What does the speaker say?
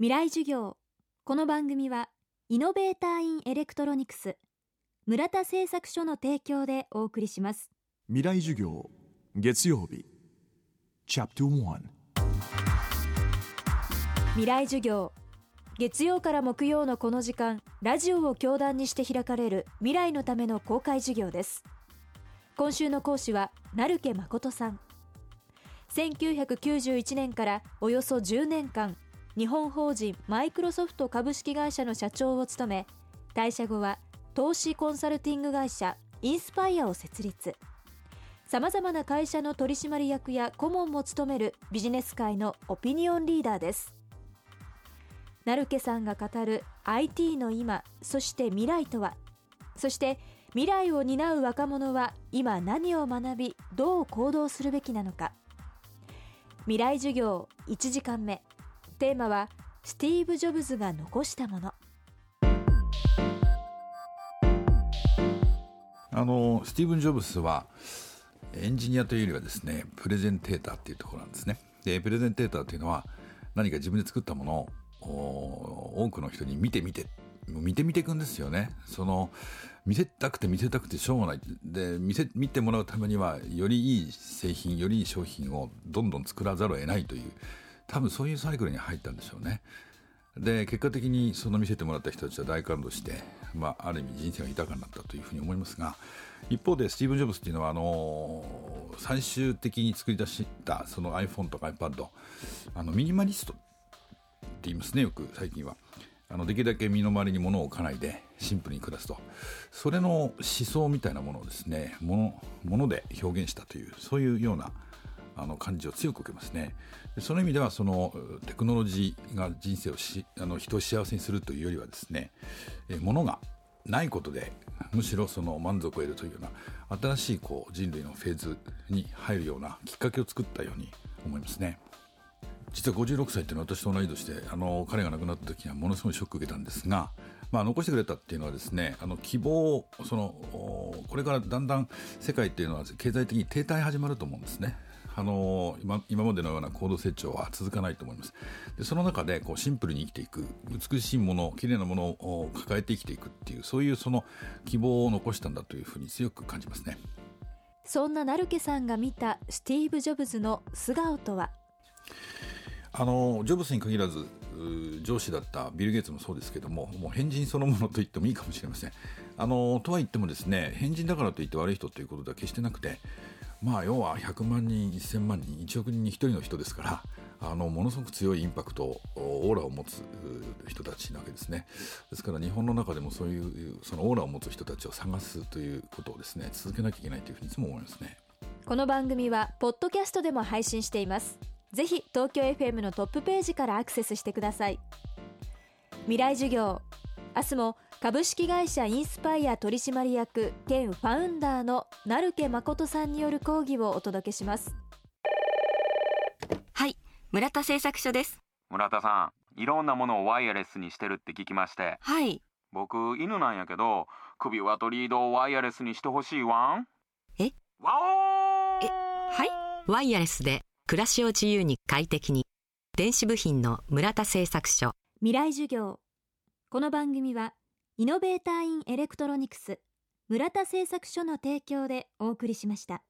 未来授業。この番組はイノベーターインエレクトロニクス村田製作所の提供でお送りします。未来授業月曜日チャプト1未来授業月曜から木曜のこの時間ラジオを教壇にして開かれる未来のための公開授業です。今週の講師は成家誠さん。1991年からおよそ10年間日本法人マイクロソフト株式会社の社長を務め退社後は投資コンサルティング会社インスパイアを設立。さまざまな会社の取締役や顧問も務めるビジネス界のオピニオンリーダーです。成家さんが語る IT の今そして未来とは。そして未来を担う若者は今何を学びどう行動するべきなのか。未来授業1時間目。テーマはスティーブ・ジョブズが残したもの。あのスティーブン・ジョブズはエンジニアというよりはですねプレゼンテーターっていうところなんですね。でプレゼンテーターというのは何か自分で作ったものを多くの人に見て見て見て見ていくんですよね。その見せたくて見せたくてしょうがない。で見せ見てもらうためにはよりいい製品よりいい商品をどんどん作らざるを得ないという多分そういうサイクルに入ったんでしょうね。で結果的にその見せてもらった人たちは大感動して、まあ、ある意味人生が豊かになったというふうに思いますが一方でスティーブン・ジョブズっていうのはあの最終的に作り出したその iPhone とか iPad あのミニマリストって言いますねよく最近は。あのできるだけ身の回りに物を置かないでシンプルに暮らすと。それの思想みたいなものをですねものもので表現したというそういうようなあの感じを強く受けますねその意味ではそのテクノロジーが人生をしあの人を幸せにするというよりはですねえものがないことでむしろその満足を得るというような新しいこう人類のフェーズに入るようなきっかけを作ったように思いますね。実は56歳っていうのは私と同い年であの彼が亡くなった時にはものすごいショック受けたんですが、まあ、残してくれたっていうのはですねあの希望そのこれからだんだん世界っていうのは経済的に停滞始まると思うんですね。あの今今までのような高度成長は続かないと思います。でその中でこうシンプルに生きていく美しいもの綺麗なものを抱えて生きていくっていうそういうその希望を残したんだというふうに強く感じますね。そんな成家さんが見たスティーブ・ジョブズの素顔とは？あのジョブズに限らず上司だったビル・ゲイツもそうですけどももう変人そのものと言ってもいいかもしれません。あのとは言ってもですね変人だからといって悪い人ということでは決してなくてまあ要は100万人1000万人1億人に1人の人ですからあのものすごく強いインパクトオーラを持つ人たちなわけですね。ですから日本の中でもそういうそのオーラを持つ人たちを探すということをですね続けなきゃいけないというふうにいつも思いますね。この番組はポッドキャストでも配信しています。ぜひ東京 FM のトップページからアクセスしてください。未来授業明日も株式会社インスパイア取締役兼ファウンダーの成家誠さんによる講義をお届けします。はい村田製作所です。村田さんいろんなものをワイヤレスにしてるって聞きまして。はい。僕犬なんやけど首輪とリードをワイヤレスにしてほしいわんえ？ワオーえはい？ワイヤレスで暮らしを自由に快適に。電子部品の村田製作所。未来授業。この番組はイノベーターインエレクトロニクス村田製作所の提供でお送りしました。